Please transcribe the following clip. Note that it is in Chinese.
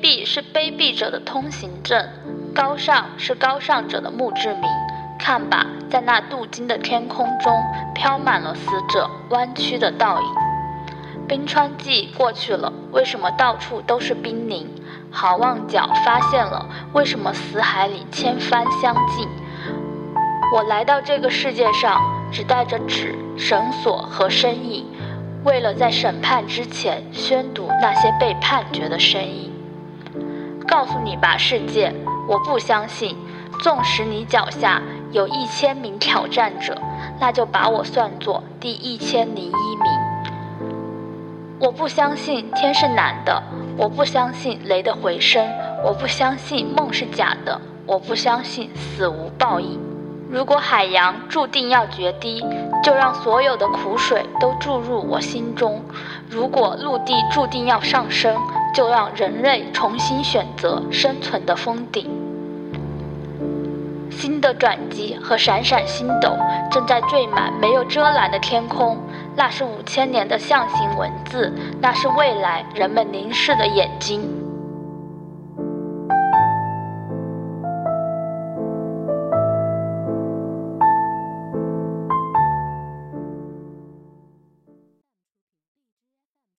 鄙是卑鄙者的通行证，高尚是高尚者的墓志铭。看吧，在那镀金的天空中，飘满了死者弯曲的倒影。冰川季过去了，为什么到处都是冰凌？好望角发现了，为什么死海里千帆相近？我来到这个世界上，只带着纸、绳索和身影，为了在审判之前宣读那些被判决的声音。告诉你吧，世界，我不相信。纵使你脚下有一千名挑战者，那就把我算作第一千零一名。我不相信天是蓝的，我不相信雷的回声，我不相信梦是假的，我不相信死无报应。如果海洋注定要决堤，就让所有的苦水都注入我心中；如果陆地注定要上升，就让人类重新选择生存的峰顶。新的转机和闪闪星斗正在缀满没有遮拦的天空，那是五千年的象形文字，那是未来人们凝视的眼睛。